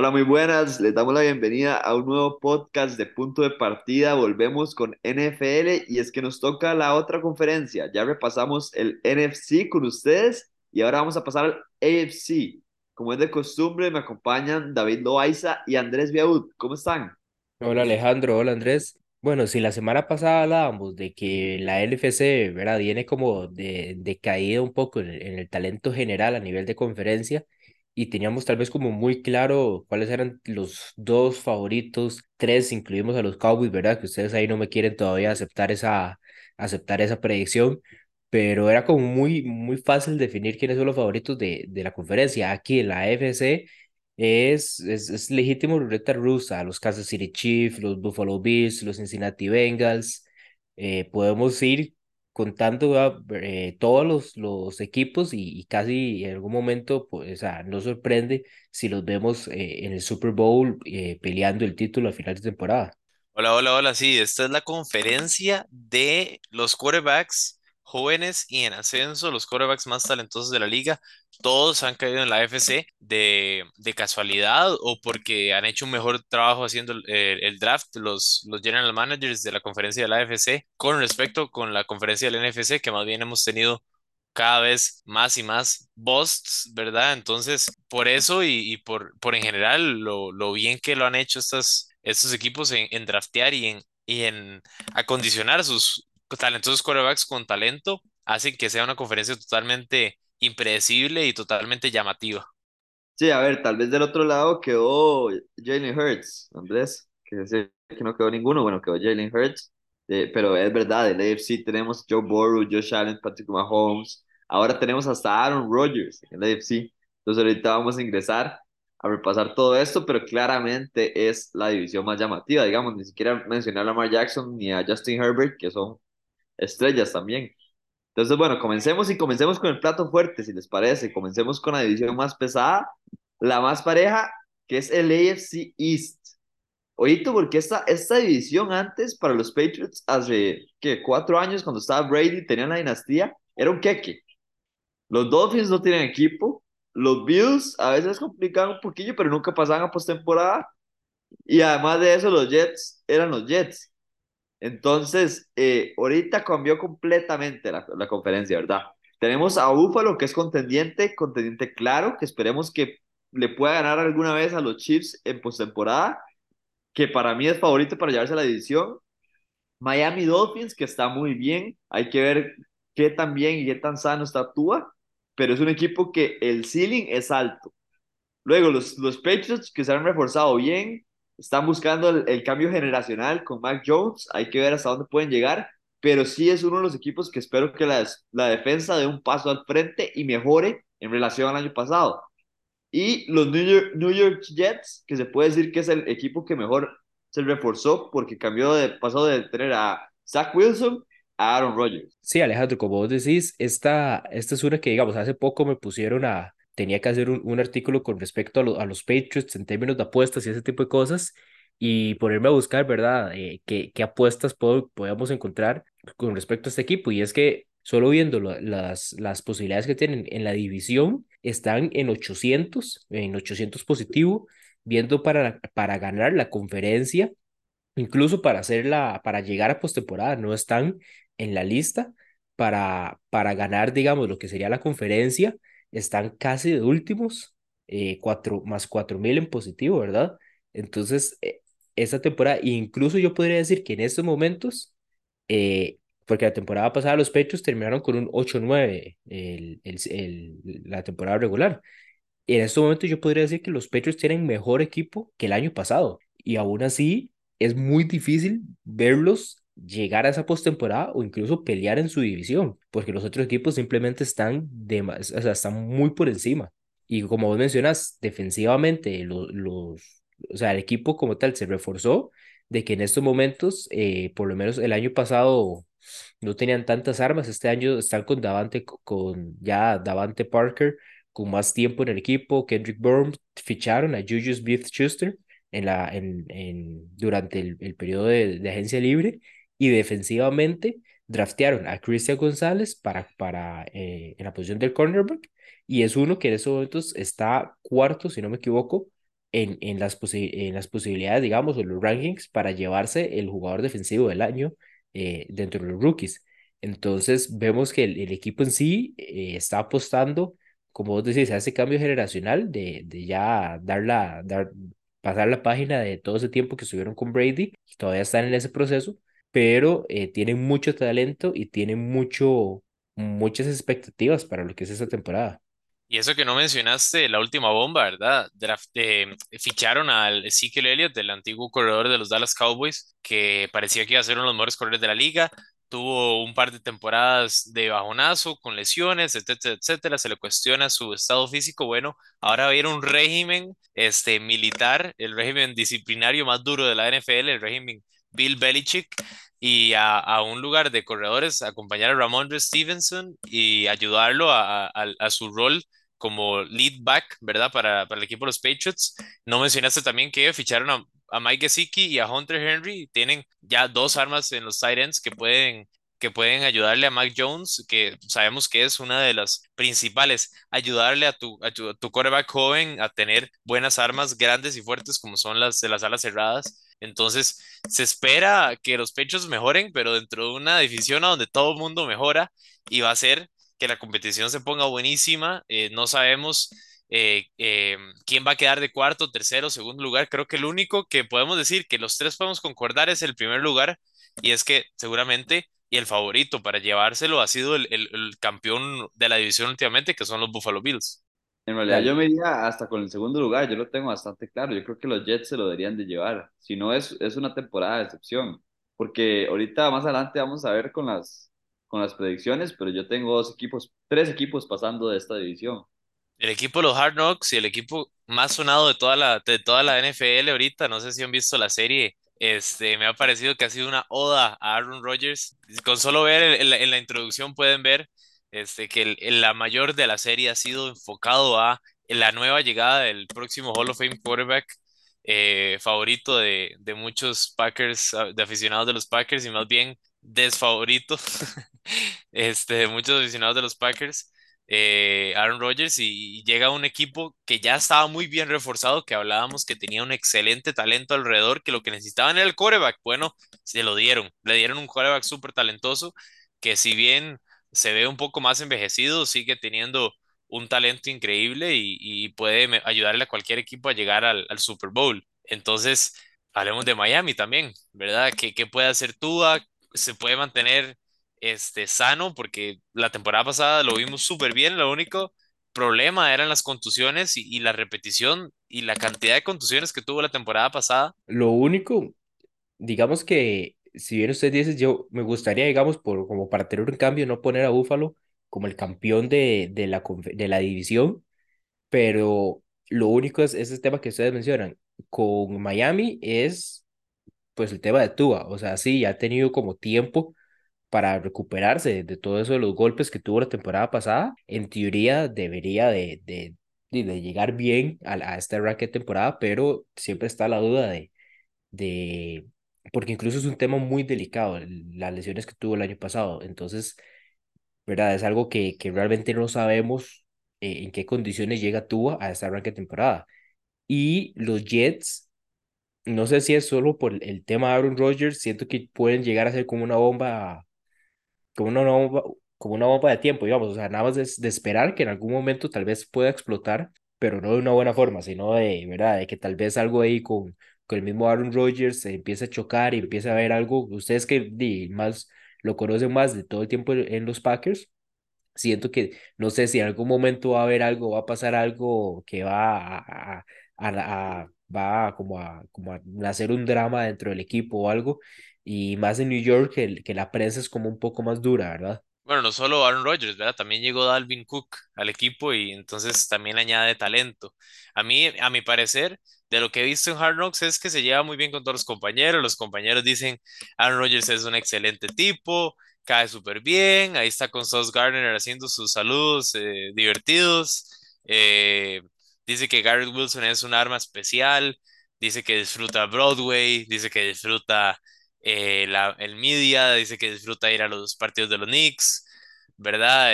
Hola, muy buenas. Les damos la bienvenida a un nuevo podcast de Punto de Partida. Volvemos con NFL y es que nos toca la otra conferencia. Ya repasamos el NFC con ustedes y ahora vamos a pasar al AFC. Como es de costumbre, me acompañan David Loaiza y Andrés Biaud. ¿Cómo están? Hola Alejandro, hola Andrés. Bueno, si la semana pasada hablábamos de que la NFC, ¿verdad? Viene como de, de caída un poco en el talento general a nivel de conferencia y teníamos tal vez como muy claro cuáles eran los dos favoritos, tres, incluimos a los Cowboys, ¿verdad? Que ustedes ahí no me quieren todavía aceptar esa, aceptar esa predicción, pero era como muy, muy fácil definir quiénes son los favoritos de, de la conferencia. Aquí en la AFC es, es, es legítimo ruleta rusa, los Kansas City Chiefs, los Buffalo Bills, los Cincinnati Bengals. eh, podemos ir contando ¿verdad? eh, todos los, equipos y, y casi en algún momento, pues, o sea, no sorprende si los vemos eh, en el Super Bowl eh, peleando el título a final de temporada. Hola, hola, hola. Sí, esta es la conferencia de los quarterbacks jóvenes y en ascenso, los quarterbacks más talentosos de la liga. Todos han caído en la AFC de, de casualidad o porque han hecho un mejor trabajo haciendo el, el- draft, los, los general managers de la conferencia de la AFC, con respecto con la conferencia del NFC, que más bien hemos tenido cada vez más y más busts, ¿verdad? Entonces, por eso y, y por, por en general lo, lo bien que lo han hecho estas, estos equipos en, en draftear y en, y en acondicionar sus talentosos quarterbacks con talento, hacen que sea una conferencia totalmente impredecible y totalmente llamativa. Sí, a ver, tal vez del otro lado quedó Jalen Hurts, Andrés, que decía que no quedó ninguno, bueno, quedó Jalen Hurts, eh, pero es verdad, en el AFC tenemos Joe Burrow, Josh Allen, Patrick Mahomes, ahora tenemos hasta Aaron Rodgers en el AFC, entonces ahorita vamos a ingresar a repasar todo esto, pero claramente es la división más llamativa, digamos, ni siquiera mencioné a Lamar Jackson ni a Justin Herbert, que son estrellas también. Entonces, bueno, comencemos y comencemos con el plato fuerte, si les parece. Comencemos con la división más pesada, la más pareja, que es el AFC East. Oíste, porque esta, esta división antes para los Patriots, hace ¿qué? cuatro años, cuando estaba Brady, tenían la dinastía, era un queque. Los Dolphins no tienen equipo, los Bills a veces complicaban un poquillo, pero nunca pasaban a postemporada. Y además de eso, los Jets eran los Jets. Entonces, eh, ahorita cambió completamente la, la conferencia, ¿verdad? Tenemos a Buffalo, que es contendiente, contendiente claro, que esperemos que le pueda ganar alguna vez a los Chiefs en postemporada, que para mí es favorito para llevarse la división. Miami Dolphins, que está muy bien, hay que ver qué tan bien y qué tan sano está Tua, pero es un equipo que el ceiling es alto. Luego, los, los Patriots que se han reforzado bien, están buscando el, el cambio generacional con Mac Jones, hay que ver hasta dónde pueden llegar, pero sí es uno de los equipos que espero que la, la defensa dé un paso al frente y mejore en relación al año pasado. Y los New York, New York Jets, que se puede decir que es el equipo que mejor se reforzó porque cambió de pasó de tener a Zach Wilson a Aaron Rodgers. Sí, Alejandro, como vos decís, esta, esta es una que, digamos, hace poco me pusieron a, tenía que hacer un, un artículo con respecto a, lo- a los Patriots en términos de apuestas y ese tipo de cosas, y ponerme a buscar, ¿verdad?, eh, qué, qué apuestas puedo, podemos encontrar con respecto a este equipo, y es que solo viendo lo- las, las posibilidades que tienen en la división, están en 800, en 800 positivo, viendo para, para ganar la conferencia incluso para hacerla, para llegar a postemporada, no están en la lista para, para ganar, digamos, lo que sería la conferencia, están casi de últimos, eh, cuatro, más cuatro mil en positivo, ¿verdad? Entonces, eh, esta temporada, incluso yo podría decir que en estos momentos, eh, porque la temporada pasada los Pechos terminaron con un ocho nueve el, el, el, la temporada regular. En estos momentos yo podría decir que los Patriots tienen mejor equipo que el año pasado. Y aún así es muy difícil verlos llegar a esa postemporada o incluso pelear en su división, porque los otros equipos simplemente están, de, o sea, están muy por encima. Y como vos mencionas, defensivamente, los, los, o sea, el equipo como tal se reforzó de que en estos momentos, eh, por lo menos el año pasado, no tenían tantas armas. Este año están con Davante, con ya Davante Parker con más tiempo en el equipo. Kendrick Bourne ficharon a Juju Smith-Schuster en la, en, en, durante el, el periodo de, de, agencia libre y defensivamente draftearon a Cristian González para, para, eh, en la posición del cornerback y es uno que en estos momentos está cuarto, si no me equivoco, en, en, las, posi- en las posibilidades, digamos, o los rankings para llevarse el jugador defensivo del año eh, dentro de los rookies. Entonces vemos que el, el equipo en sí eh, está apostando, como vos decís, a ese cambio generacional de, de ya dar la, dar, pasar la página de todo ese tiempo que estuvieron con Brady, todavía están en ese proceso, pero eh, tienen mucho talento y tienen mucho, muchas expectativas para lo que es esta temporada. Y eso que no mencionaste, la última bomba, ¿verdad? Draft, eh, ficharon al Ezekiel Elliott, del antiguo corredor de los Dallas Cowboys, que parecía que iba a ser uno de los mejores corredores de la liga. Tuvo un par de temporadas de bajonazo, con lesiones, etcétera, etcétera. Se le cuestiona su estado físico. Bueno, ahora va a ir un régimen este, militar, el régimen disciplinario más duro de la NFL, el régimen Bill Belichick y a, a, un lugar de corredores, acompañar a Ramondre Stevenson y ayudarlo a, a, a su rol como lead back, ¿verdad? Para, para el equipo de los Patriots. No mencionaste también que ficharon a, a Mike Gesicki y a Hunter Henry. Tienen ya dos armas en los tight ends que pueden, que pueden ayudarle a Mac Jones, que sabemos que es una de las principales, ayudarle a tu, a tu, tu quarterback joven a tener buenas armas grandes y fuertes como son las de las alas cerradas. Entonces, se espera que los pechos mejoren, pero dentro de una división a donde todo el mundo mejora y va a ser que la competición se ponga buenísima. Eh, no sabemos eh, eh, quién va a quedar de cuarto, tercero, segundo lugar. Creo que el único que podemos decir que los tres podemos concordar es el primer lugar y es que seguramente y el favorito para llevárselo ha sido el, el, el campeón de la división últimamente, que son los Buffalo Bills. En realidad Dale. yo me iría hasta con el segundo lugar, yo lo tengo bastante claro, yo creo que los Jets se lo deberían de llevar, si no es, es una temporada de excepción, porque ahorita más adelante vamos a ver con las, con las predicciones, pero yo tengo dos equipos, tres equipos pasando de esta división. El equipo de los Hard Knocks y el equipo más sonado de toda la, de toda la NFL ahorita, no sé si han visto la serie, este, me ha parecido que ha sido una oda a Aaron Rodgers. Con solo ver el- el- en la introducción pueden ver este, que el- la mayor de la serie ha sido enfocado a la nueva llegada del próximo Hall of Fame quarterback eh, favorito de, de muchos Packers, ah, de aficionados de los Packers y más bien desfavorito este, de muchos aficionados de los Packers eh, Aaron Rodgers y, y llega un equipo que ya estaba muy bien reforzado, que hablábamos que tenía un excelente talento alrededor, que lo que necesitaban era el quarterback. Bueno, se lo dieron, le dieron un quarterback súper talentoso, que si bien se ve un poco más envejecido, sigue teniendo un talento increíble y, y puede ayudarle a cualquier equipo a llegar al, Super Bowl. Entonces, hablemos de Miami también, ¿verdad? ¿Qué, puede hacer Tua? ¿Se puede mantener este, sano? Porque la temporada pasada lo vimos súper bien, lo único problema eran las contusiones y la repetición y la cantidad de contusiones que tuvo la temporada pasada. Lo único, digamos que, si bien usted dice, yo me gustaría, digamos, por, como para tener un cambio, no poner a Buffalo como el campeón de, de la, de la división, pero lo único es ese tema que ustedes mencionan. Con Miami es, pues, el tema de Tua. O sea, sí, ha tenido como tiempo para recuperarse de, todo eso de los golpes que tuvo la temporada pasada. En teoría debería de, de, de, de llegar bien a, a esta racket temporada, pero siempre está la duda de, de, porque incluso es un tema muy delicado, el- las lesiones que tuvo el año pasado. Entonces, ¿verdad? Es algo que, que realmente no sabemos eh, en qué condiciones llega Tua a esta arranque temporada. Y los Jets, no sé si es solo por el tema de Aaron Rodgers, siento que pueden llegar a ser como una bomba, como una bomba, como una bomba de tiempo, digamos, o sea, nada más de, de esperar que en algún momento tal vez pueda explotar, pero no de una buena forma, sino de, ¿verdad? De que tal vez algo ahí con, con el mismo Aaron Rodgers se empiece a chocar y empiece a ver algo, ustedes que más lo conocen más de todo el tiempo en los Packers siento que no sé si en algún momento va a haber algo, va a pasar algo que va a, a, a- a- va como a, como a nacer un drama dentro del equipo o algo, y más en New York que, que la prensa es como un poco más dura, ¿verdad? Bueno, no solo Aaron Rodgers, ¿verdad? También llegó Dalvin Cook al equipo y entonces también añade talento. A mí, a mi parecer, de lo que he visto en Hard Knocks es que se lleva muy bien con todos los compañeros. Los compañeros dicen, Aaron Rodgers es un excelente tipo, cae súper bien. Ahí está con Sauce Gardner haciendo sus saludos eh, divertidos. Eh, dice que Garrett Wilson es un arma especial. Dice que disfruta Broadway. Dice que disfruta eh, la, el media dice que disfruta ir a los partidos de los Knicks, ¿verdad?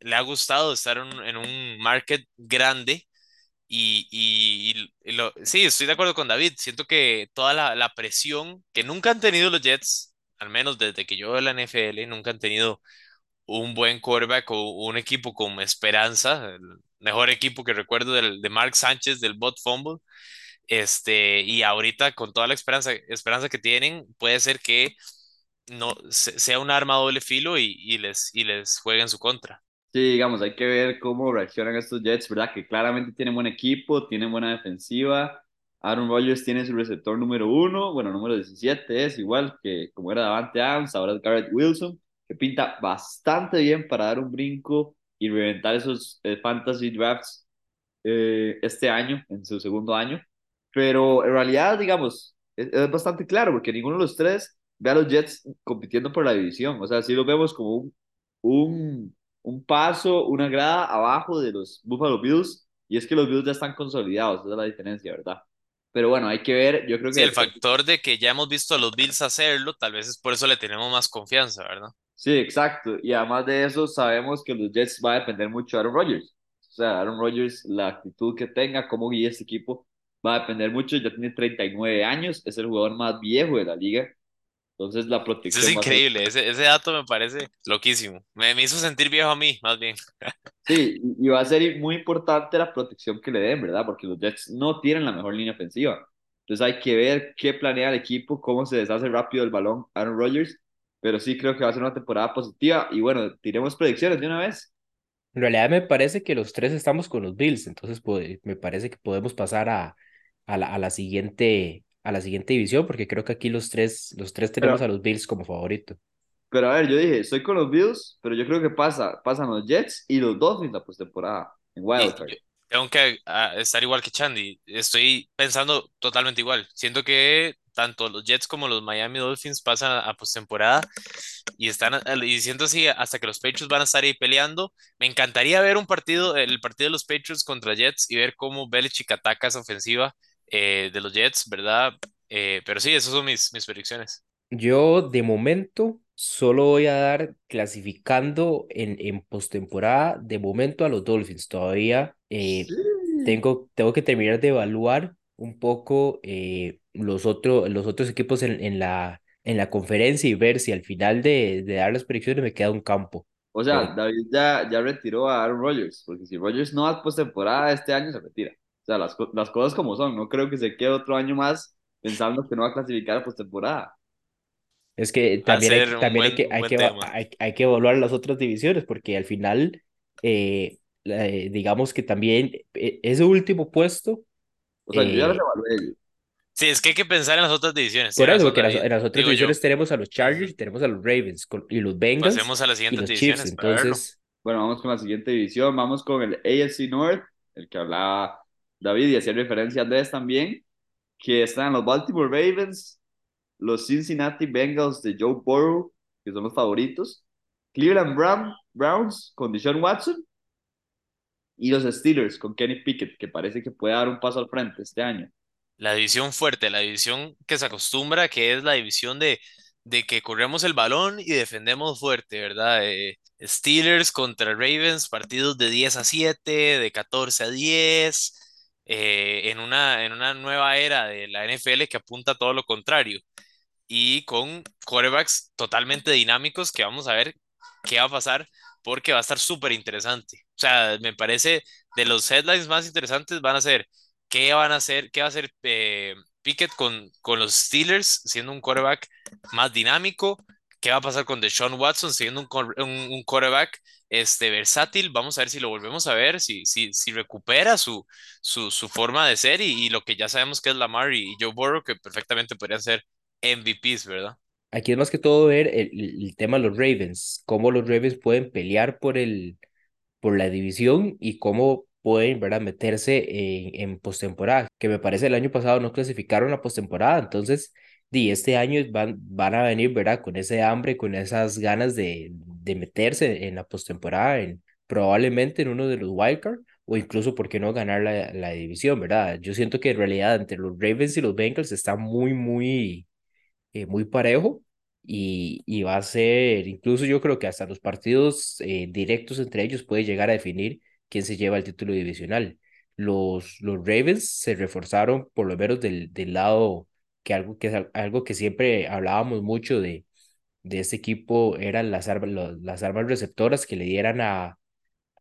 Le ha gustado estar en, en un market grande Y, y, lo, sí, estoy de acuerdo con David. Siento que toda la, la presión que nunca han tenido los Jets, al menos desde que yo veo la NFL, nunca han tenido un buen quarterback o un equipo con esperanza, el mejor equipo que recuerdo del, de Mark Sánchez del Bot Fumble. Este, y ahorita con toda la esperanza, esperanza que tienen, puede ser que no sea un arma doble filo y, y les, y les juegue en su contra. Sí, digamos, hay que ver cómo reaccionan estos Jets, ¿verdad? Que claramente tienen buen equipo, tienen buena defensiva. Aaron Rodgers tiene su receptor número uno, bueno, número 17 es igual que como era Davante Adams, ahora es Garrett Wilson, que pinta bastante bien para dar un brinco y reventar esos eh, fantasy drafts eh, este año, en su segundo año. Pero en realidad, digamos, es, bastante claro, porque ninguno de los tres ve a los Jets compitiendo por la división. O sea, sí lo vemos como un, un un paso, una grada abajo de los Buffalo Bills, y es que los Bills ya están consolidados, esa es la diferencia, ¿verdad? Pero bueno, hay que ver, yo creo que... Sí, el factor de que ya hemos visto a los Bills hacerlo, tal vez es por eso le tenemos más confianza, ¿verdad? Sí, exacto, y además de eso sabemos que los Jets va a depender mucho de Aaron Rodgers, o sea, Aaron Rodgers, la actitud que tenga, cómo guíe este equipo, va a depender mucho, ya tiene 39 años, es el jugador más viejo de la liga, entonces la protección. Eso es increíble, ese, ese dato me parece loquísimo. Me, me hizo sentir viejo a mí, más bien. Sí, y va a ser muy importante la protección que le den, ¿verdad? Porque los Jets no tienen la mejor línea ofensiva. Entonces hay que ver qué planea el equipo, cómo se deshace rápido el balón Aaron Rodgers. Pero sí creo que va a ser una temporada positiva. Y bueno, tiremos predicciones de una vez. En realidad me parece que los tres estamos con los Bills, entonces pues, me parece que podemos pasar a, a, la, a la siguiente a la siguiente división, porque creo que aquí los tres, los tres tenemos pero, a los Bills como favorito. Pero a ver, yo dije, estoy con los Bills, pero yo creo que pasa, pasan los Jets y los Dolphins la postemporada en Wildcard. Tengo que uh, estar igual que Chandy, estoy pensando totalmente igual. Siento que tanto los Jets como los Miami Dolphins pasan a, a postemporada y están y siento así hasta que los Patriots van a estar ahí peleando. Me encantaría ver un partido, el partido de los Patriots contra Jets y ver cómo Belichick ataca esa ofensiva eh, de los Jets, ¿verdad? Eh, pero sí, esas son mis, mis predicciones. Yo de momento solo voy a dar clasificando en, en postemporada de momento a los Dolphins. Todavía eh, Sí. tengo, tengo que terminar de evaluar un poco eh, los, otro, los otros equipos en, en, la, en la conferencia y ver si al final de, de dar las predicciones me queda un campo. O sea, Pero David ya, ya retiró a Aaron Rodgers, porque si Rodgers no va postemporada este año, se retira. O sea, las, las cosas como son. No creo que se quede otro año más pensando que no va a clasificar a postemporada. es que también hay, también hay que, hay que, hay, hay que evaluar las otras divisiones porque al final, eh, eh, digamos que también eh, ese último puesto, O sea, yo ya eh, evalué. Sí, es que hay que pensar en las otras divisiones. por eso, porque en en las otras yo. divisiones tenemos a los Chargers y tenemos a los Ravens con- y los Bengals Pasemos a las siguientes Chiefs. divisiones. Entonces, Bueno, vamos con la siguiente división. Vamos con el AFC North, el que hablaba David y hacía referencia a Andrés también, que están los Baltimore Ravens, los Cincinnati Bengals de Joe Burrow, que son los favoritos, Cleveland Brown, Browns con Deshaun Watson y los Steelers con Kenny Pickett, que parece que puede dar un paso al frente este año. La división fuerte, la división que se acostumbra, que es la división de, de que corremos el balón y defendemos fuerte, ¿verdad? Eh, Steelers contra Ravens, partidos de 10 a 7, de 14 a 10, eh, en una, en una nueva era de la NFL que apunta a todo lo contrario y con quarterbacks totalmente dinámicos que vamos a ver qué va a pasar porque va a estar súper interesante. O sea, me parece de los headlines más interesantes van a ser qué van a hacer, qué va a hacer eh, Pickett con, con los Steelers siendo un quarterback más dinámico, qué va a pasar con Deshaun Watson siendo un, un quarterback este, versátil. Vamos a ver si lo volvemos a ver, si, si, si recupera su, su, su forma de ser y, y lo que ya sabemos que es Lamar y, Joe Burrow, que perfectamente podrían ser MVPs, ¿verdad? aquí es más que todo ver el- el tema de los Ravens, cómo los Ravens pueden pelear por el, por la división y cómo pueden, ¿verdad?, meterse en, en postemporada, que me parece el año pasado no clasificaron a postemporada, entonces, di, este año van, van a venir, ¿verdad?, con ese hambre, con esas ganas de, de meterse en la postemporada, en, probablemente en uno de los wildcard, o incluso, ¿por qué no ganar la, la división, ¿verdad? Yo siento que en realidad entre los Ravens y los Bengals está muy, muy, eh, muy parejo. Y, y va a ser, incluso yo creo que hasta los partidos eh, directos entre ellos puede llegar a definir quién se lleva el título divisional. los, los Ravens se reforzaron por lo menos del, del lado que algo que, algo que siempre hablábamos mucho de, de este equipo eran las armas, las armas receptoras que le dieran a,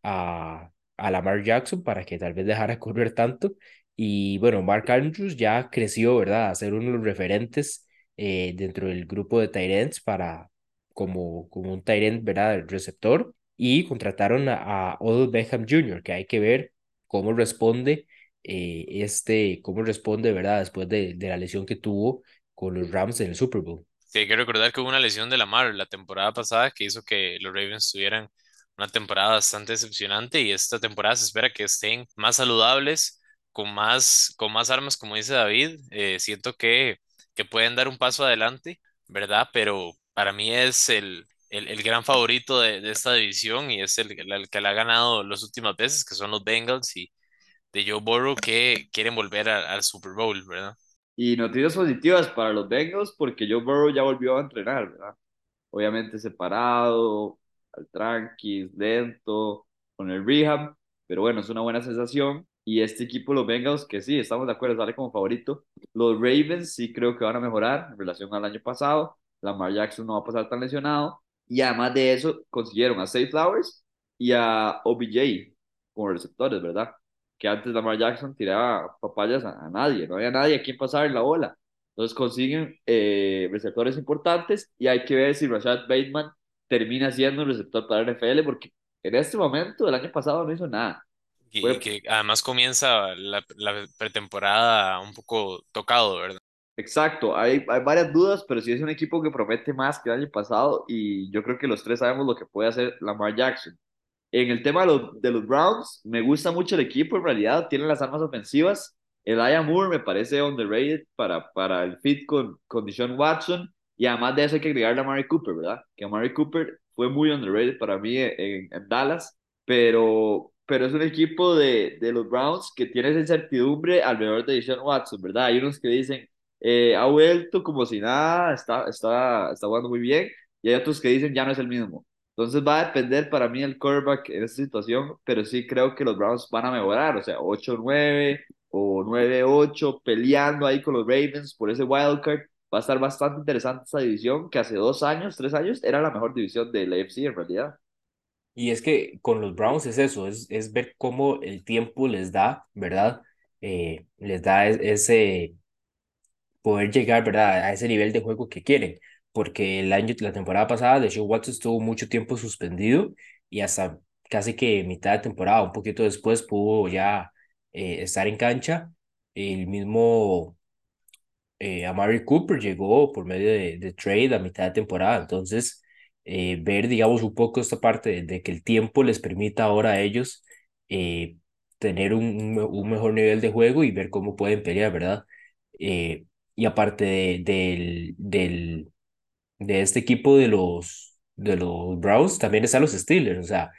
a, a Lamar Jackson para que tal vez dejara correr tanto. Y bueno, Mark Andrews ya creció, ¿verdad? A ser uno de los referentes eh, dentro del grupo de Tyrants para como, como un Tyrant, ¿verdad? receptor. Y contrataron a, a Odell Beckham Jr., que hay que ver cómo responde eh, este, cómo responde, ¿verdad? Después de, de la lesión que tuvo con los Rams en el Super Bowl. Sí, hay que recordar que hubo una lesión de Lamar la temporada pasada que hizo que los Ravens tuvieran una temporada bastante decepcionante y esta temporada se espera que estén más saludables, con más, con más armas, como dice David. Eh, siento que, que pueden dar un paso adelante, ¿verdad? Pero para mí es el, el, el gran favorito de, de, esta división y es el, el, que la ha ganado las últimas veces, que son los Bengals y de Joe Burrow que quieren volver al Super Bowl, ¿verdad? Y noticias positivas para los Bengals porque Joe Burrow ya volvió a entrenar, ¿verdad? Obviamente separado, al tranqui, lento, con el rehab, pero bueno, es una buena sensación. Y este equipo, los Bengals, que sí, estamos de acuerdo, sale como favorito. Los Ravens sí creo que van a mejorar en relación al año pasado. Lamar Jackson no va a pasar tan lesionado. Y además de eso, consiguieron a Safe Flowers y a OBJ como receptores, ¿verdad? Que antes Lamar Jackson tiraba papayas a, a nadie, no había nadie a quien pasar la bola. Entonces consiguen eh, receptores importantes y hay que ver si Rashad Bateman termina siendo un receptor para el NFL porque en este momento, el año pasado, no hizo nada. Y, Fue... que además comienza la, la, pretemporada un poco tocado, ¿verdad? Exacto, hay, hay varias dudas, pero sí es un equipo que promete más que el año pasado y yo creo que los tres sabemos lo que puede hacer Lamar Jackson. En el tema de los, de los Browns, me gusta mucho el equipo, en realidad tienen las armas ofensivas. El Aya Moore me parece underrated para, para el fit con, con Watson y además de eso hay que agregarle a Mary Cooper, ¿verdad? Que Mary Cooper fue muy underrated para mí en, en Dallas, pero, pero es un equipo de, de, los Browns que tiene esa incertidumbre alrededor de Deshaun Watson, ¿verdad? Hay unos que dicen, eh, ha vuelto como si nada, está, está, está jugando muy bien, y hay otros que dicen, ya no es el mismo. Entonces va a depender para mí el quarterback en esta situación, pero sí creo que los Browns van a mejorar, o sea, 8-9 o 9-8, peleando ahí con los Ravens por ese wildcard va a estar bastante interesante esta división, que hace dos años, tres años, era la mejor división de la AFC en realidad. Y es que con los Browns es eso, es, es ver cómo el tiempo les da, ¿verdad? Eh, les da ese poder llegar, ¿verdad? A ese nivel de juego que quieren. Porque el año, la temporada pasada, de Show Watson estuvo mucho tiempo suspendido y hasta casi que mitad de temporada, un poquito después, pudo ya eh, estar en cancha. El mismo eh, a Mary Cooper llegó por medio de, de, trade a mitad de temporada. Entonces, eh, ver, digamos, un poco esta parte de, de, que el tiempo les permita ahora a ellos eh, tener un, un, mejor nivel de juego y ver cómo pueden pelear, ¿verdad? Eh, y aparte de, del, del, de este equipo de los, de los Browns, también están los Steelers. O sea,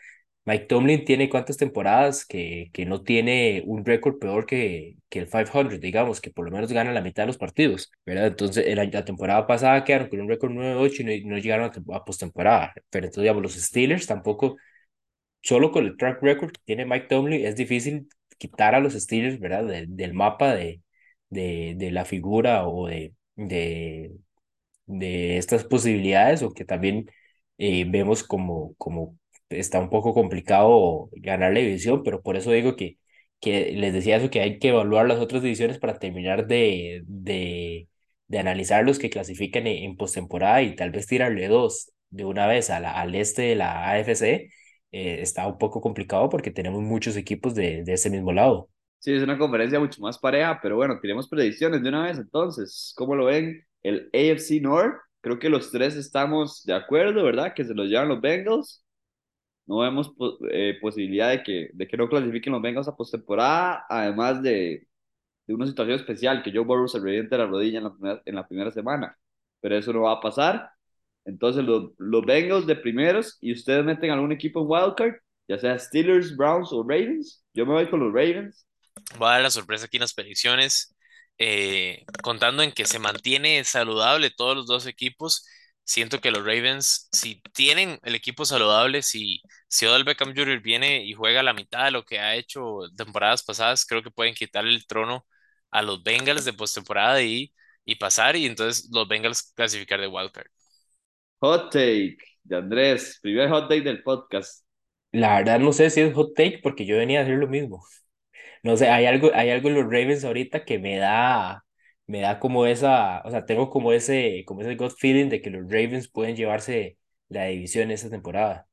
Mike Tomlin tiene cuántas temporadas que, que no tiene un récord peor que, que el 500, digamos, que por lo menos gana la mitad de los partidos, ¿verdad? Entonces, la, la temporada pasada quedaron con un récord 9-8 y no, no, llegaron a, a postemporada. Pero entonces, digamos, los Steelers tampoco, solo con el track record que tiene Mike Tomlin, es difícil quitar a los Steelers, ¿verdad? De, del mapa de, de, de la figura o de, de, de estas posibilidades o que también eh, vemos como, como está un poco complicado ganar la división, pero por eso digo que, que les decía eso, que hay que evaluar las otras divisiones para terminar de, de, de analizar los que clasifican en, en postemporada y tal vez tirarle dos de una vez a la, al este de la AFC. Eh, está un poco complicado porque tenemos muchos equipos de, de ese mismo lado. Sí, es una conferencia mucho más pareja, pero bueno, tenemos predicciones de una vez entonces. ¿Cómo lo ven? El AFC North, creo que los tres estamos de acuerdo, ¿verdad? Que se los llevan los Bengals no vemos eh, posibilidad de que, de que no clasifiquen los Bengals a postemporada, además de, de una situación especial, que Joe Burrow se reviente la rodilla en la, primera, en la primera semana, pero eso no va a pasar. Entonces los, los Bengals de primeros y ustedes meten algún equipo en wildcard, ya sea Steelers, Browns o Ravens. Yo me voy con los Ravens. Voy a dar la sorpresa aquí en las predicciones, eh, contando en que se mantiene saludable todos los dos equipos siento que los Ravens, si tienen el equipo saludable, si, si Odell Beckham Jr. viene y juega la mitad de lo que ha hecho temporadas pasadas, creo que pueden quitarle el trono a los Bengals de postemporada y, y pasar, y entonces los Bengals clasificar de wildcard. Hot take de Andrés, primer hot take del podcast. La verdad no sé si es hot take porque yo venía a hacer lo mismo. No sé, hay algo, hay algo en los Ravens ahorita que me da, me da como esa, o sea, tengo como ese, como ese gut feeling de que los Ravens pueden llevarse la división esta temporada.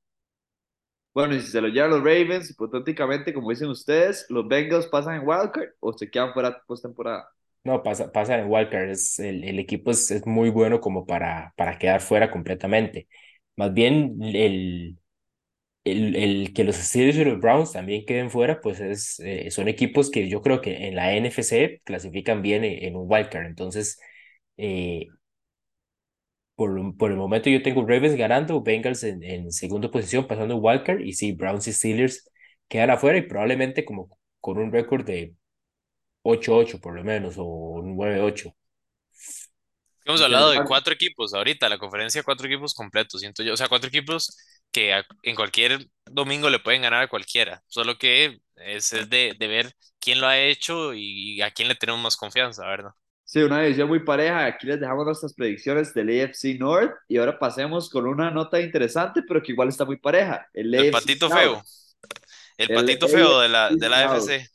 Bueno, y si se lo llevan los Ravens, hipotéticamente, como dicen ustedes, ¿los Bengals pasan en wildcard o se quedan fuera postemporada? No, pasa, pasa en wildcard, es, el, el equipo es, es muy bueno como para, para quedar fuera completamente. Más bien, el, el, el que los Steelers y los Browns también queden fuera, pues es, eh, son equipos que yo creo que en la NFC clasifican bien en, en un wildcard. Entonces, eh, por, por el momento yo tengo Ravens ganando, Bengals en, en segunda posición, pasando wildcard, y sí, Browns y Steelers quedan afuera y probablemente como con un récord de 8-8 por lo menos, o un 9-8. Hemos hablado de cuatro equipos ahorita, la conferencia, cuatro equipos completos, siento yo. O sea, cuatro equipos que a- en cualquier domingo le pueden ganar a cualquiera. Solo que es, es de, de ver quién lo ha hecho y a quién le tenemos más confianza, ¿verdad? Sí, una división muy pareja. Aquí les dejamos nuestras predicciones del AFC North y ahora pasemos con una nota interesante, pero que igual está muy pareja. El El AFC patito South. feo. El El patito feo de la, AFC de la. AFC.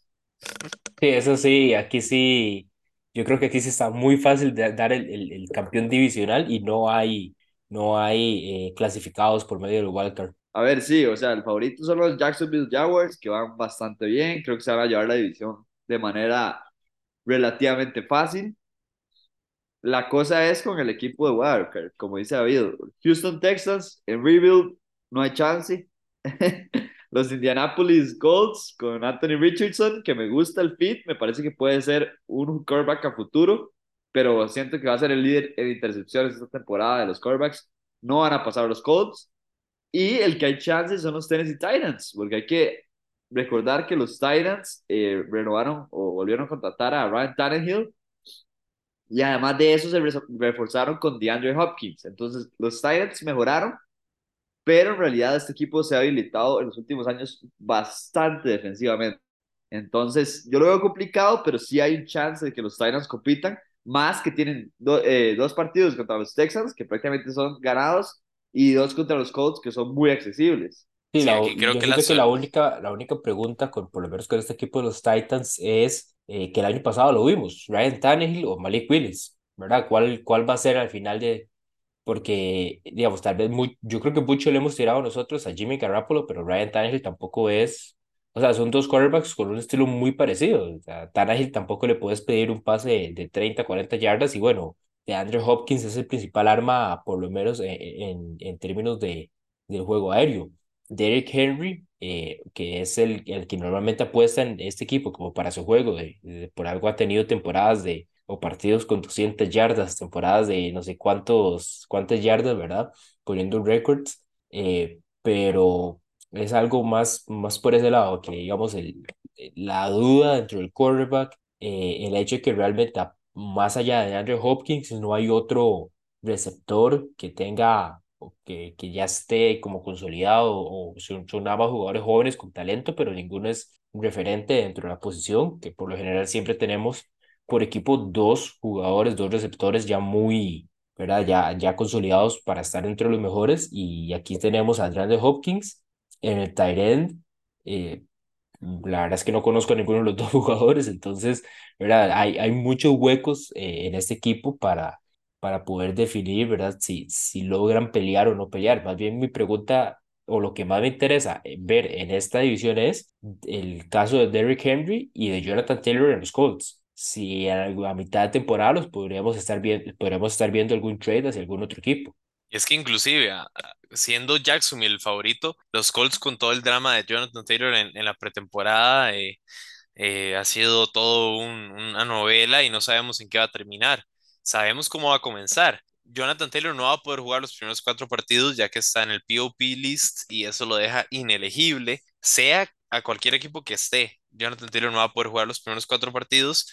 Sí, eso sí, aquí sí, yo creo que aquí sí está muy fácil de dar el, el, el campeón divisional y no hay, no hay eh, clasificados por medio del wildcard. A ver, sí, o sea, el favorito son los Jacksonville Jaguars, que van bastante bien. Creo que se van a llevar la división de manera relativamente fácil. La cosa es con el equipo de Wildcard, como dice David. Houston Texans en rebuild, no hay chance. Los Indianapolis Colts con Anthony Richardson, que me gusta el fit, me parece que puede ser un quarterback a futuro, pero siento que va a ser el líder en intercepciones esta temporada de los quarterbacks. No van a pasar los Colts. Y el que hay chances son los Tennessee Titans, porque hay que recordar que los Titans eh, renovaron o volvieron a contratar a Ryan Tannehill y además de eso se reforzaron con DeAndre Hopkins. Entonces, los Titans mejoraron, pero en realidad este equipo se ha habilitado en los últimos años bastante defensivamente. Entonces, yo lo veo complicado, pero sí hay un chance de que los Titans compitan, más que tienen do, eh, dos partidos contra los Texans, que prácticamente son ganados, y dos contra los Colts, que son muy accesibles. Sí, Sí, la, creo yo que la, que la única, la única pregunta, con, por lo menos con este equipo de los Titans, es eh, que el año pasado lo vimos, Ryan Tannehill o Malik Willis, ¿verdad? ¿Cuál, cuál va a ser al final de, porque, digamos, tal vez muy, yo creo que mucho le hemos tirado nosotros a Jimmy Garoppolo, pero Ryan Tannehill tampoco es, o sea, son dos quarterbacks con un estilo muy parecido. O sea, tampoco le puedes pedir un pase de, de 30, 40 yardas y bueno, de Andrew Hopkins es el principal arma, por lo menos en, en, en términos de, del juego aéreo. Derrick Henry, eh, que es el, el que normalmente apuesta en este equipo como para su juego, de, de, por algo ha tenido temporadas de o partidos con 200 yardas, temporadas de no sé cuántos, cuántas yardas, ¿verdad? Poniendo récords, eh, pero es algo más, más por ese lado, que digamos, el, la duda dentro del quarterback, eh, el hecho de que realmente más allá de Andrew Hopkins no hay otro receptor que tenga o que, que ya esté como consolidado o son, son ambos jugadores jóvenes con talento, pero ninguno es referente dentro de la posición, que por lo general siempre tenemos por equipo dos jugadores, dos receptores ya muy, ¿verdad? Ya, ya consolidados para estar entre los mejores. Y aquí tenemos a Andrew Hopkins en el tight end. Eh, la verdad es que no conozco a ninguno de los dos jugadores, entonces, ¿verdad? Hay, hay muchos huecos eh, en este equipo para, para poder definir, ¿verdad? Si, si logran pelear o no pelear. Más bien mi pregunta o lo que más me interesa ver en esta división es el caso de Derrick Henry y de Jonathan Taylor en los Colts si a, a mitad de temporada los podríamos estar, viendo, podríamos estar viendo algún trade hacia algún otro equipo. Es que inclusive, siendo Jacksonville el favorito, los Colts con todo el drama de Jonathan Taylor en, la pretemporada eh, eh, ha sido todo un, una novela y no sabemos en qué va a terminar. Sabemos cómo va a comenzar. Jonathan Taylor no va a poder jugar los primeros cuatro partidos ya que está en el POP list y eso lo deja inelegible, sea a cualquier equipo que esté. Jonathan Taylor no va a poder jugar los primeros cuatro partidos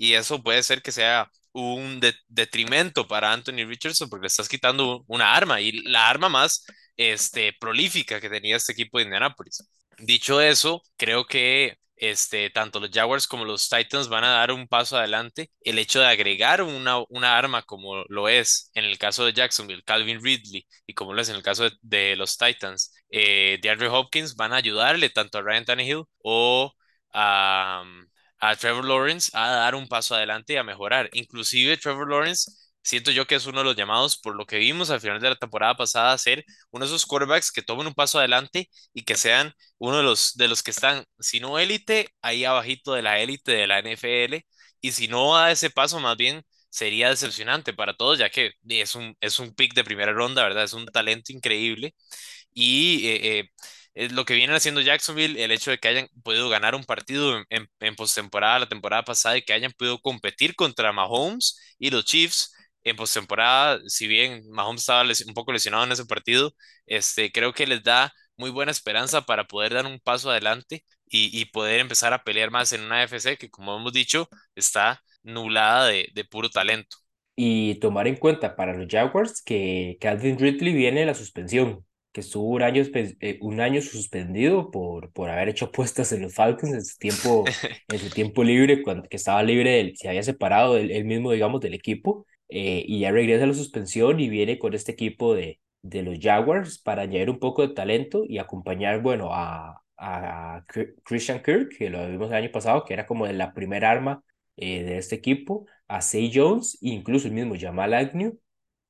y eso puede ser que sea un detrimento para Anthony Richardson porque le estás quitando una arma y la arma más este, prolífica que tenía este equipo de Indianapolis. Dicho eso, creo que este, tanto los Jaguars como los Titans van a dar un paso adelante. El hecho de agregar una, una arma como lo es en el caso de Jacksonville, Calvin Ridley, y como lo es en el caso de, los Titans, eh, de Andrew Hopkins, van a ayudarle tanto a Ryan Tannehill o a, a Trevor Lawrence a dar un paso adelante y a mejorar. Inclusive Trevor Lawrence siento yo que es uno de los llamados, por lo que vimos al final de la temporada pasada, a ser uno de esos quarterbacks que tomen un paso adelante y que sean uno de los, de los que están, si no élite, ahí abajito de la élite de la NFL, y si no da ese paso, más bien sería decepcionante para todos, ya que es un, es un pick de primera ronda, ¿verdad? Es un talento increíble. Y eh, eh, lo que vienen haciendo Jacksonville, el hecho de que hayan podido ganar un partido en, en, en postemporada la temporada pasada y que hayan podido competir contra Mahomes y los Chiefs, en postemporada, si bien Mahomes estaba un poco lesionado en ese partido, este, creo que les da muy buena esperanza para poder dar un paso adelante y, poder empezar a pelear más en una AFC que, como hemos dicho, está nublada de, puro talento. Y tomar en cuenta para los Jaguars que Calvin Ridley viene de la suspensión, que estuvo un año, eh, un año suspendido por, por haber hecho apuestas en los Falcons en su tiempo, en su tiempo libre, cuando que estaba libre, se había separado él mismo, digamos, del equipo eh, y ya regresa a la suspensión y viene con este equipo de, de los Jaguars para añadir un poco de talento y acompañar, bueno, a, a Christian Kirk, que lo vimos el año pasado, que era como de la primera arma eh, de este equipo, a Say Jones, e incluso el mismo Jamal Agnew,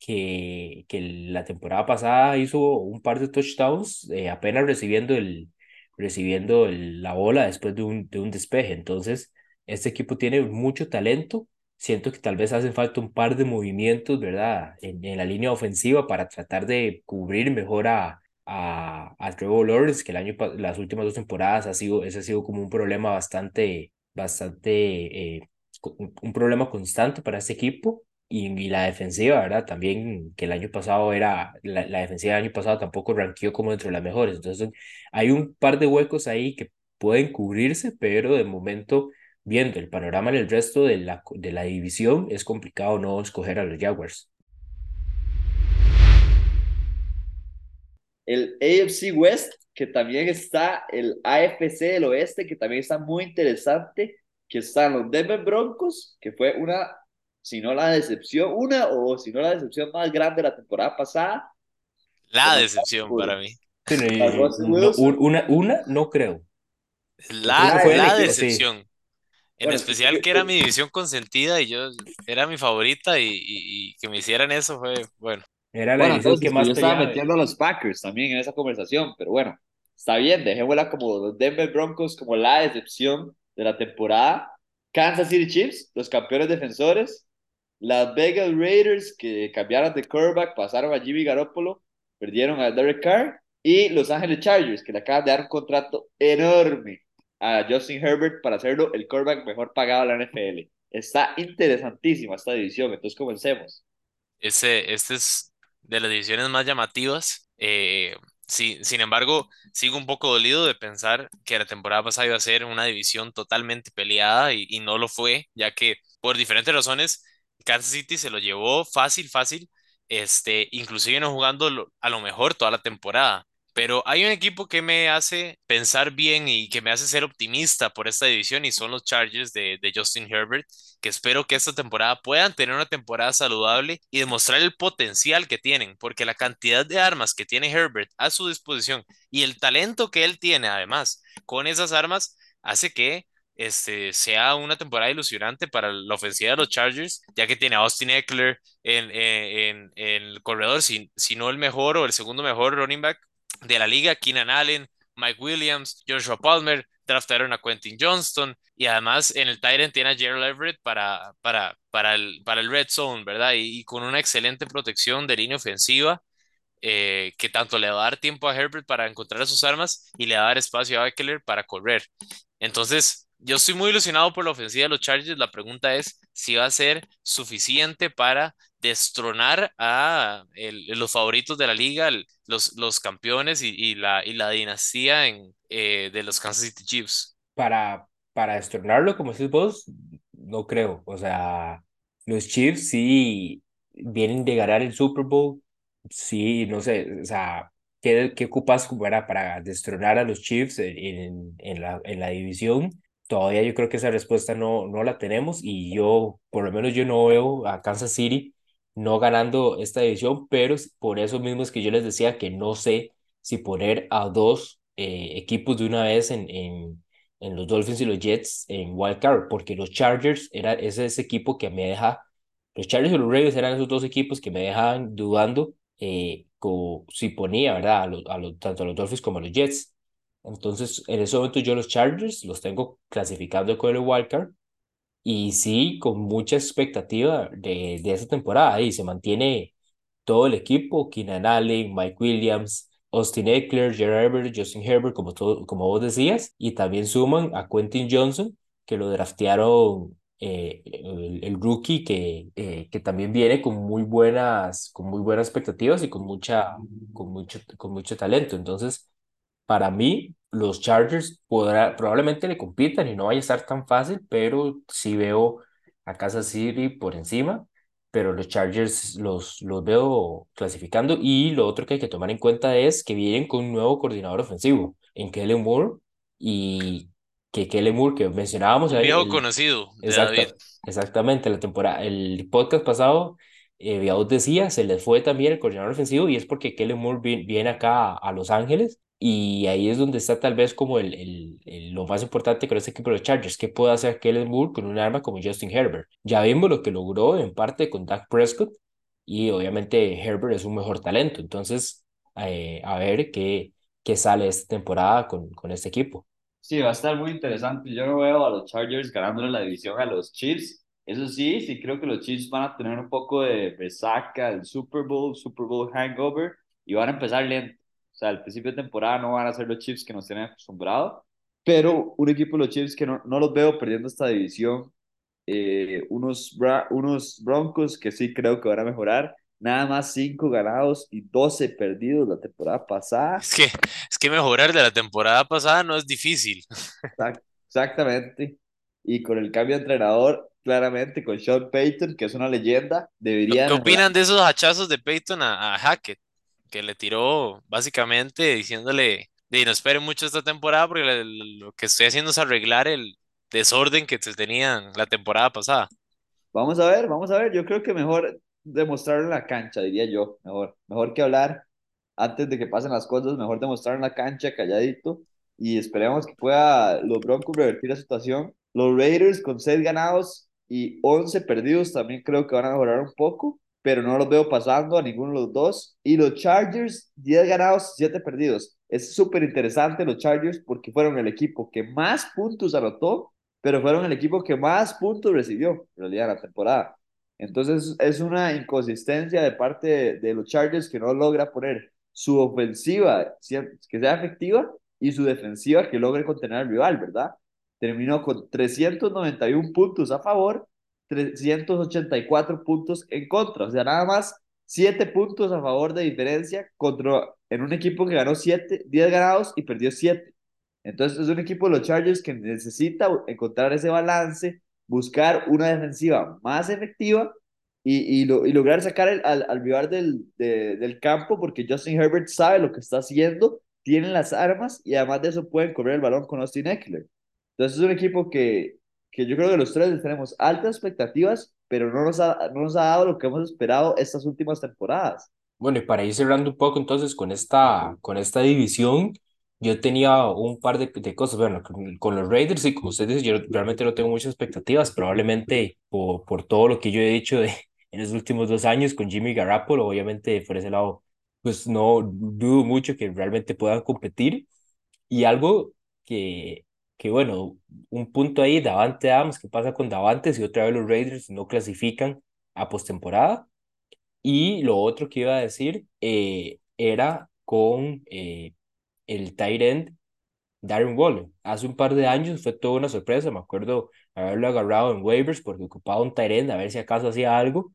que, que la temporada pasada hizo un par de touchdowns, eh, apenas recibiendo, el, recibiendo la bola después de un, de un despeje. Entonces, este equipo tiene mucho talento siento que tal vez hacen falta un par de movimientos, ¿verdad? En, en la línea ofensiva para tratar de cubrir mejor a, a, a Trevor Lawrence, que el año, las últimas dos temporadas ha sido, ese ha sido como un problema bastante, bastante, eh, un problema constante para este equipo. Y, la defensiva, ¿verdad? También que el año pasado era, la, la defensiva del año pasado tampoco ranqueó como entre las mejores. Entonces, hay un par de huecos ahí que pueden cubrirse, pero de momento viendo el panorama en el resto de la, de la división, es complicado no escoger a los Jaguars. El AFC West, que también está el AFC del Oeste, que también está muy interesante, que están los Denver Broncos, que fue una, si no la decepción, una o si no la decepción más grande de la temporada pasada. La decepción para mí. una, una, no creo. La, la decepción. En especial que era mi división consentida y yo era mi favorita y, que me hicieran eso fue bueno. Era la división que más yo estaba metiendo a los Packers también en esa conversación, pero bueno, está bien, dejémosla como los Denver Broncos como la decepción de la temporada. Kansas City Chiefs, los campeones defensores. Las Vegas Raiders que cambiaron de quarterback, pasaron a Jimmy Garoppolo, perdieron a Derek Carr. Y Los Ángeles Chargers, que le acaban de dar un contrato enorme a Justin Herbert para hacerlo el quarterback mejor pagado de la NFL. Está interesantísima esta división, entonces comencemos. Ese, este es de las divisiones más llamativas. Eh, sí, sin embargo, sigo un poco dolido de pensar que la temporada pasada iba a ser una división totalmente peleada y, y no lo fue, ya que por diferentes razones Kansas City se lo llevó fácil, fácil, este, inclusive no jugando a lo mejor toda la temporada. Pero hay un equipo que me hace pensar bien y que me hace ser optimista por esta división y son los Chargers de, Justin Herbert, que espero que esta temporada puedan tener una temporada saludable y demostrar el potencial que tienen, porque la cantidad de armas que tiene Herbert a su disposición y el talento que él tiene además con esas armas hace que este, sea una temporada ilusionante para la ofensiva de los Chargers, ya que tiene a Austin Eckler en, en, en el corredor, si, si no el mejor o el segundo mejor running back de la liga, Keenan Allen, Mike Williams, Joshua Palmer, draftaron a Quentin Johnston y además en el Tyrant tiene a Gerald Everett para, para, para, el, para el Red Zone, ¿verdad? Y, con una excelente protección de línea ofensiva eh, que tanto le va a dar tiempo a Herbert para encontrar sus armas y le va a dar espacio a Eckler para correr. Entonces, yo estoy muy ilusionado por la ofensiva de los Chargers. La pregunta es si va a ser suficiente para destronar a los favoritos de la liga, los, los campeones y, la, y la dinastía en, eh, de los Kansas City Chiefs. Para, para destronarlo, como decís vos, no creo. O sea, los Chiefs sí vienen de ganar el Super Bowl. Sí, no sé, o sea, ¿qué, qué ocupas para, para destronar a los Chiefs en, en, en la, en la división? Todavía yo creo que esa respuesta no, no la tenemos y yo, por lo menos yo no veo a Kansas City no ganando esta división, pero por eso mismo es que yo les decía que no sé si poner a dos eh, equipos de una vez en, en, en los Dolphins y los Jets en Wild Card, porque los Chargers era ese, equipo que me deja, los Chargers y los Ravens eran esos dos equipos que me dejaban dudando eh, si ponía, ¿verdad? A los, a tanto a los Dolphins como a los Jets. Entonces, en ese momento yo los Chargers los tengo clasificando con el Wild Card y sí, con mucha expectativa de, de esta temporada. Y se mantiene todo el equipo, Keenan Allen, Mike Williams, Austin Eckler, Jared Herbert, Justin Herbert, como, todo, como vos decías, y también suman a Quentin Johnson, que lo draftearon eh, el, el, rookie, que, eh, que también viene con muy buenas, con muy buenas expectativas y con, mucha, con, mucho, con mucho talento. Entonces, para mí, los Chargers podrá, probablemente le compitan y no vaya a estar tan fácil, pero sí veo a Kansas City por encima pero los Chargers los, los veo clasificando. Y lo otro que hay que tomar en cuenta es que vienen con un nuevo coordinador ofensivo en Kellen Moore y que Kellen Moore que mencionábamos. Viejo el, conocido de exacta, David. Exactamente, la temporada, el podcast pasado, eh, decía, se les fue también el coordinador ofensivo y es porque Kellen Moore viene, viene acá a Los Ángeles y ahí es donde está tal vez como el, el, el, lo más importante con este equipo de los Chargers. ¿Qué puede hacer Kellen Moore con un arma como Justin Herbert? Ya vimos lo que logró en parte con Dak Prescott y obviamente Herbert es un mejor talento. Entonces, eh, a ver qué, qué sale esta temporada con, con este equipo. Sí, va a estar muy interesante. Yo no veo a los Chargers ganándole la división a los Chiefs. Eso sí, sí creo que los Chiefs van a tener un poco de resaca del Super Bowl, Super Bowl hangover y van a empezar lento sea, al principio de temporada no van a ser los Chiefs que nos tienen acostumbrados, pero un equipo de los Chiefs que no, no los veo perdiendo esta división. Eh, unos, bra unos Broncos que sí creo que van a mejorar. Nada más 5 ganados y 12 perdidos la temporada pasada. Es que, es que mejorar de la temporada pasada no es difícil. Exactamente. Y con el cambio de entrenador, claramente, con Sean Payton, que es una leyenda, deberían... ¿Qué opinan de esos hachazos de Payton a, a Hackett? Que le tiró básicamente diciéndole, no espere mucho esta temporada porque lo que estoy haciendo es arreglar el desorden que se tenía la temporada pasada. Vamos a ver, vamos a ver. Yo creo que mejor demostrarlo en la cancha, diría yo. Mejor, mejor que hablar antes de que pasen las cosas, mejor demostrar en la cancha calladito y esperemos que pueda los Broncos revertir la situación. Los Raiders con 6 ganados y 11 perdidos también creo que van a mejorar un poco pero no los veo pasando a ninguno de los dos. Y los Chargers, 10 ganados, 7 perdidos. Es súper interesante los Chargers porque fueron el equipo que más puntos anotó, pero fueron el equipo que más puntos recibió en realidad la temporada. Entonces es una inconsistencia de parte de, de los Chargers que no logra poner su ofensiva que sea efectiva y su defensiva que logre contener al rival, ¿verdad? Terminó con 391 puntos a favor 384 puntos en contra. O sea, nada más 7 puntos a favor de diferencia contra en un equipo que ganó 7, 10 ganados y perdió 7. Entonces es un equipo de los Chargers que necesita encontrar ese balance, buscar una defensiva más efectiva y, y, lo, y lograr sacar el, al, al rival del, de, del campo porque Justin Herbert sabe lo que está haciendo, tiene las armas y además de eso pueden correr el balón con Austin Eckler. Entonces es un equipo que, que yo creo que los tres tenemos altas expectativas, pero no nos, ha, no nos ha dado lo que hemos esperado estas últimas temporadas. Bueno, y para ir cerrando un poco entonces con esta, con esta división, yo tenía un par de, de cosas. Bueno, con, los Raiders, y como ustedes yo realmente no tengo muchas expectativas, probablemente por, por todo lo que yo he dicho de, en los últimos dos años con Jimmy Garoppolo, obviamente por ese lado, pues no dudo mucho que realmente puedan competir. Y algo que que bueno, un punto ahí, Davante Adams, ¿qué pasa con Davante si otra vez los Raiders no clasifican a postemporada? Y lo otro que iba a decir eh, era con eh, el tight end Darren Waller. Hace un par de años fue toda una sorpresa, me acuerdo haberlo agarrado en waivers porque ocupaba un tight end a ver si acaso hacía algo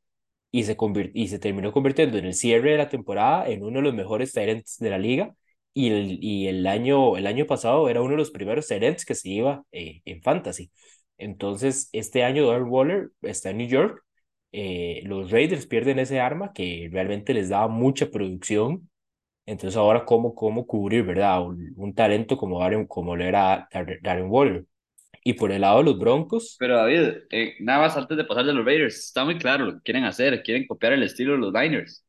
y se, y se terminó convirtiendo en el cierre de la temporada en uno de los mejores tight ends de la liga y el, y el, año, el año pasado era uno de los primeros Terence que se iba eh, en Fantasy. Entonces, este año Darren Waller está en New York. eh, los Raiders pierden ese arma que realmente les daba mucha producción. Entonces, ahora, ¿cómo, cómo cubrir, verdad? Un, un talento como, Darren, como lo era Dar- Darren Waller. Y por el lado de los Broncos, Pero David, eh, nada más antes de pasar de los Raiders, está muy claro lo que quieren hacer, quieren copiar el estilo de los Niners.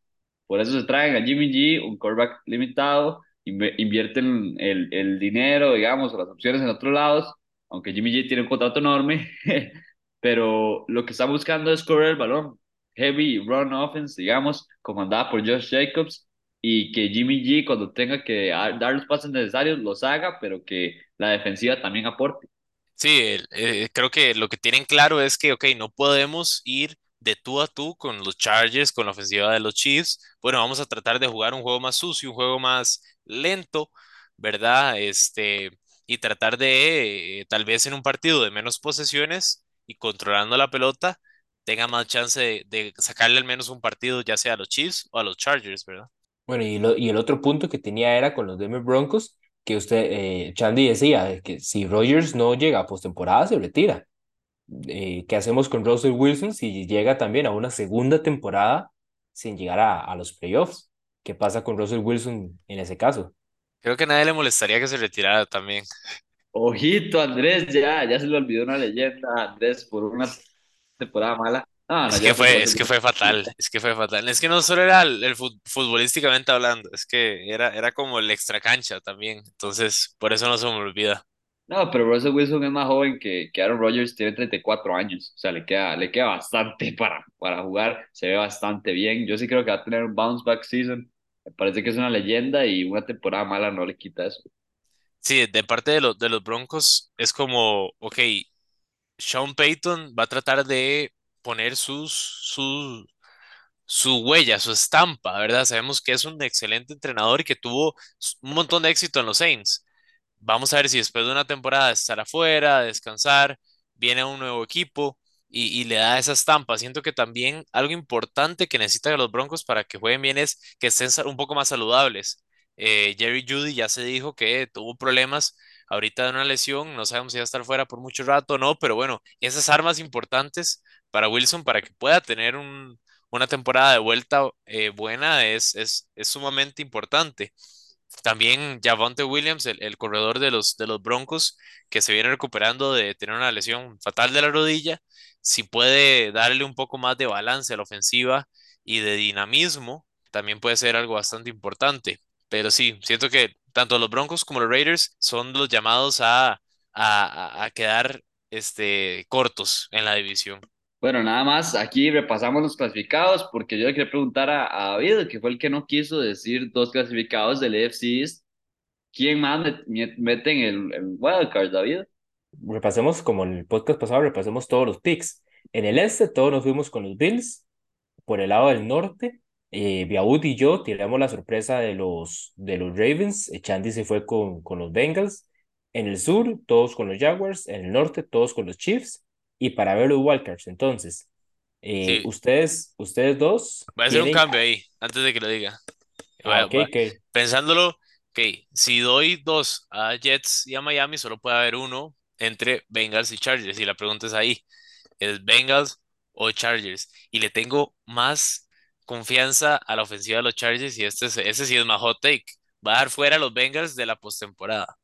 Por eso se traen a Jimmy G, un quarterback limitado, invierten el, el dinero, digamos, o las opciones en otros lados, aunque Jimmy G tiene un contrato enorme, pero lo que están buscando es correr el balón. Heavy run offense, digamos, comandada por Josh Jacobs, y que Jimmy G cuando tenga que dar los pases necesarios los haga, pero que la defensiva también aporte. Sí, eh, creo que lo que tienen claro es que, ok, no podemos ir de tú a tú con los Chargers, con la ofensiva de los Chiefs. Bueno, vamos a tratar de jugar un juego más sucio, un juego más lento, ¿verdad? Este, y tratar de, eh, tal vez en un partido de menos posesiones y controlando la pelota, tenga más chance de, sacarle al menos un partido, ya sea a los Chiefs o a los Chargers, ¿verdad? bueno, y, lo- y el otro punto que tenía era con los Denver Broncos, que usted, eh, Chandy decía de que si Rodgers no llega a postemporada, se retira. Eh, ¿qué hacemos con Russell Wilson si llega también a una segunda temporada sin llegar a, a los playoffs? ¿Qué pasa con Russell Wilson en ese caso? Creo que a nadie le molestaría que se retirara también. Ojito, Andrés, ya, ya se le olvidó una leyenda, Andrés, por una temporada mala. No, no, Es que fue. es que fue fatal, es que fue fatal. Es que no solo era el, el fut- futbolísticamente hablando, es que era, era como el extra cancha también. Entonces, por eso no se me olvida. No, pero Russell Wilson es más joven que, que Aaron Rodgers, tiene 34 años, o sea, le queda, le queda bastante para, para jugar, se ve bastante bien. Yo sí creo que va a tener un bounce back season, me parece que es una leyenda y una temporada mala no le quita eso. Sí, de parte de los, de los Broncos es como, ok, Sean Payton va a tratar de poner sus, sus, su huella, su estampa, ¿verdad? Sabemos que es un excelente entrenador y que tuvo un montón de éxito en los Saints. Vamos a ver si después de una temporada de estar afuera, de descansar, viene un nuevo equipo y, y le da esa estampa. Siento que también algo importante que necesitan los Broncos para que jueguen bien es que estén un poco más saludables. Eh, Jerry Judy ya se dijo que tuvo problemas ahorita de una lesión, no sabemos si va a estar fuera por mucho rato o no, pero bueno, esas armas importantes para Wilson para que pueda tener un, una temporada de vuelta eh, buena es, es, es sumamente importante. También Javonte Williams, el, el corredor de los, de los Broncos, que se viene recuperando de tener una lesión fatal de la rodilla, si puede darle un poco más de balance a la ofensiva y de dinamismo, también puede ser algo bastante importante. Pero sí, siento que tanto los Broncos como los Raiders son los llamados a, a, a- quedar este, cortos en la división. Bueno, nada más, aquí repasamos los clasificados porque yo le quería preguntar a, a David, que fue el que no quiso decir dos clasificados del AFC East. ¿Quién más met- mete en el, el wildcard, David? Repasemos, como en el podcast pasado, repasemos todos los picks. En el este, todos nos fuimos con los Bills. Por el lado del norte, eh, Biaud y yo tiramos la sorpresa de los, de los Ravens. Eh, Chandy se fue con, con los Bengals. En el sur, todos con los Jaguars. En el norte, todos con los Chiefs. Y para ver los wildcards, entonces, eh, Sí, ustedes, ustedes dos voy a hacer un cambio ahí, antes de que lo diga. Ah, Va- ok, va- que pensándolo, ok, si doy dos a Jets y a Miami, solo puede haber uno entre Bengals y Chargers. Y la pregunta es ahí, ¿es Bengals o Chargers? Y le tengo más confianza a la ofensiva de los Chargers y este, es- ese sí es más hot take. Va a dar fuera a los Bengals de la postemporada.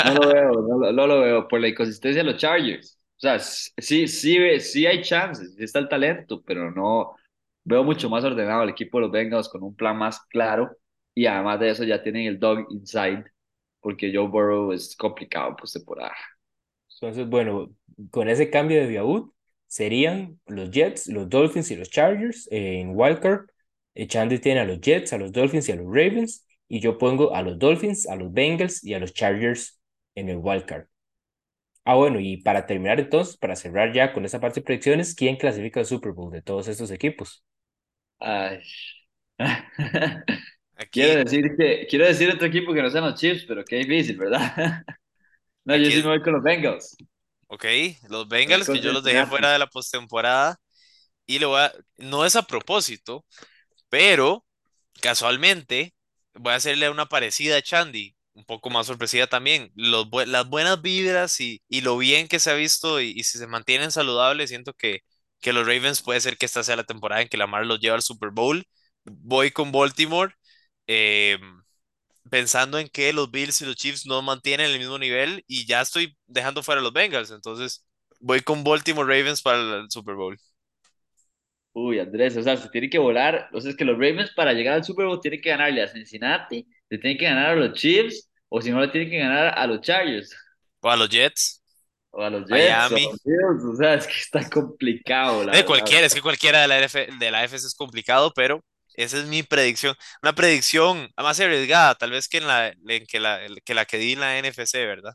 No lo veo, no, lo no lo veo, por la inconsistencia de los Chargers. O sea, sí, sí, sí hay chances, sí está el talento, pero no veo mucho más ordenado el equipo de los Bengals con un plan más claro y además de eso ya tienen el dog inside porque Joe Burrow es complicado pues temporada. Entonces, bueno, con ese cambio de Biaud, serían los Jets, los Dolphins y los Chargers en Wildcard. Eh, Chandy tiene a los Jets, a los Dolphins y a los Ravens. Y yo pongo a los Dolphins, a los Bengals y a los Chargers en el Wildcard. Ah, bueno, y para terminar entonces, para cerrar ya con esa parte de predicciones, ¿quién clasifica al Super Bowl de todos estos equipos? Ay. Aquí, Quiero decir que quiero decir otro equipo que no sean los Chiefs, pero qué difícil, ¿verdad? No, yo aquí, sí me voy con los Bengals. ok, los Bengals que yo los dejé fuera de la postemporada y lo voy a, no es a propósito, pero casualmente voy a hacerle una parecida a Chandy. Un poco más sorpresiva también. Los, las buenas vibras y, y, lo bien que se ha visto y, y, si se mantienen saludables, siento que, que los Ravens puede ser que esta sea la temporada en que Lamar los lleva al Super Bowl. Voy con Baltimore. Eh, pensando en que los Bills y los Chiefs no mantienen el mismo nivel y ya estoy dejando fuera a los Bengals, entonces voy con Baltimore Ravens para el Super Bowl. Uy, Andrés, o sea, se tiene que volar. O sea, es que los Ravens para llegar al Super Bowl tienen que ganarle a Cincinnati, le tienen que ganar a los Chiefs, o si no, le tienen que ganar a los Chargers. O a los Jets. O a los Jets. Miami. O, sea, es que está complicado. La de cualquiera, es que cualquiera de la, de la FS es complicado, pero esa es mi predicción. Una predicción más arriesgada, tal vez que, en la, en que, la, que la que di en la NFC, ¿verdad?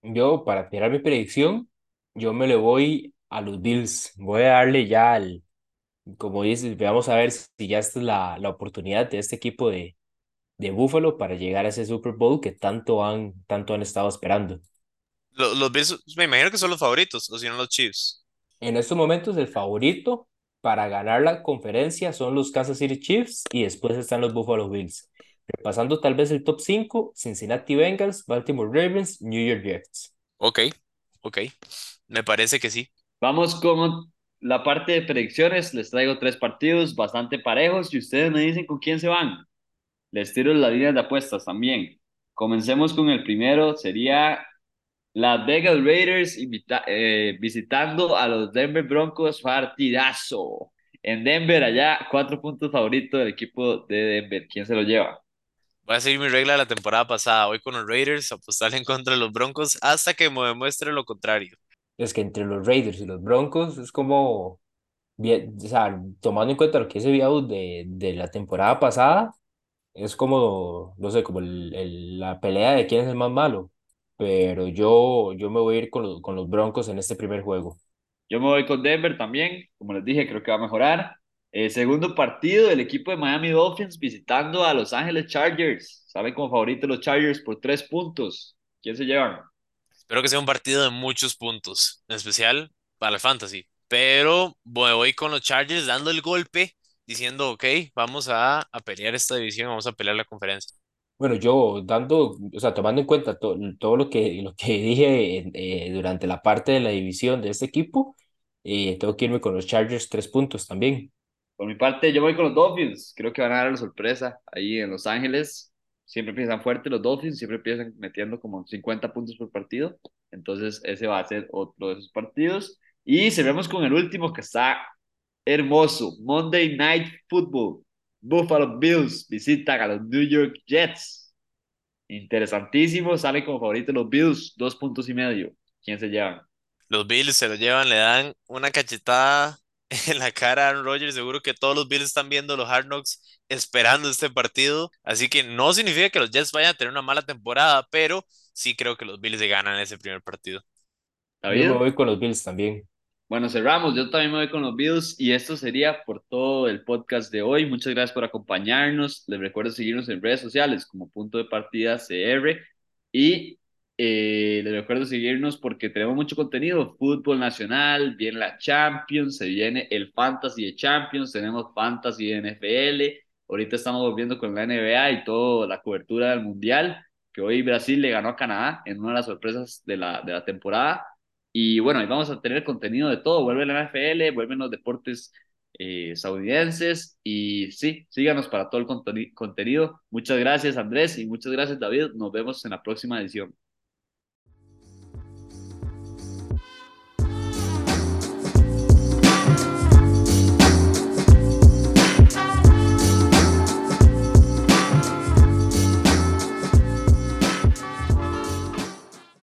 Yo, para tirar mi predicción, yo me le voy a los Bills. Voy a darle ya al, como dices, vamos a ver si ya esta es la, la oportunidad de este equipo de, de Buffalo para llegar a ese Super Bowl que tanto han, tanto han estado esperando. Los, los Bills, me imagino que son los favoritos, o si no los Chiefs. En estos momentos, el favorito para ganar la conferencia son los Kansas City Chiefs y después están los Buffalo Bills. Repasando tal vez el top 5, Cincinnati Bengals, Baltimore Ravens, New York Jets. Ok, ok, me parece que sí. Vamos con la parte de predicciones, les traigo tres partidos bastante parejos y ustedes me dicen con quién se van. Les tiro las líneas de apuestas también. Comencemos con el primero, sería las Vegas Raiders eh, visitando a los Denver Broncos, partidazo. En Denver, allá, cuatro puntos favoritos del equipo de Denver. ¿Quién se lo lleva? Voy a seguir mi regla de la temporada pasada. Voy con los Raiders, apostar en contra de los Broncos hasta que me demuestre lo contrario. Es que entre los Raiders y los Broncos es como, bien, o sea, tomando en cuenta lo que se vio de, de la temporada pasada, es como, no sé, como el, la pelea de quién es el más malo pero yo, yo me voy a ir con los, con los Broncos en este primer juego. Yo me voy con Denver también, como les dije, creo que va a mejorar. Eh, segundo partido del equipo de Miami Dolphins visitando a Los Ángeles Chargers. Saben como favorito los Chargers por tres puntos. ¿Quién se llevan? Espero que sea un partido de muchos puntos, en especial para el fantasy. Pero voy con los Chargers dando el golpe, diciendo, ok, vamos a, a pelear esta división, vamos a pelear la conferencia. Bueno, yo dando, o sea, tomando en cuenta todo lo que, lo que dije eh, durante la parte de la división de este equipo, eh, tengo que irme con los Chargers tres puntos también. Por mi parte, yo voy con los Dolphins. Creo que van a dar la sorpresa ahí en Los Ángeles. Siempre empiezan fuerte los Dolphins, siempre empiezan metiendo como 50 puntos por partido. Entonces, ese va a ser otro de esos partidos. Y cerramos con el último que está hermoso: Monday Night Football. Buffalo Bills visitan a los New York Jets. Interesantísimo, salen como favoritos los Bills, dos puntos y medio. ¿Quién se lleva? Los Bills se lo llevan, le dan una cachetada en la cara a Aaron Rodgers. Seguro que todos los Bills están viendo los Hard Knocks esperando este partido. Así que no significa que los Jets vayan a tener una mala temporada, pero sí creo que los Bills se ganan ese primer partido. Yo me voy con los Bills también. Bueno, cerramos. Yo también me voy con los Bills y esto sería por todo el podcast de hoy. Muchas gracias por acompañarnos. Les recuerdo seguirnos en redes sociales como Punto de Partida CR y eh, les recuerdo seguirnos porque tenemos mucho contenido. Fútbol nacional, viene la Champions, se viene el Fantasy de Champions, tenemos Fantasy de NFL. Ahorita estamos volviendo con la NBA y toda la cobertura del Mundial, que hoy Brasil le ganó a Canadá en una de las sorpresas de la, de la temporada. Y bueno, ahí vamos a tener contenido de todo. Vuelve la NFL, vuelven los deportes eh, y sí, síganos para todo el contenido. Muchas gracias Andrés y muchas gracias David. Nos vemos en la próxima edición.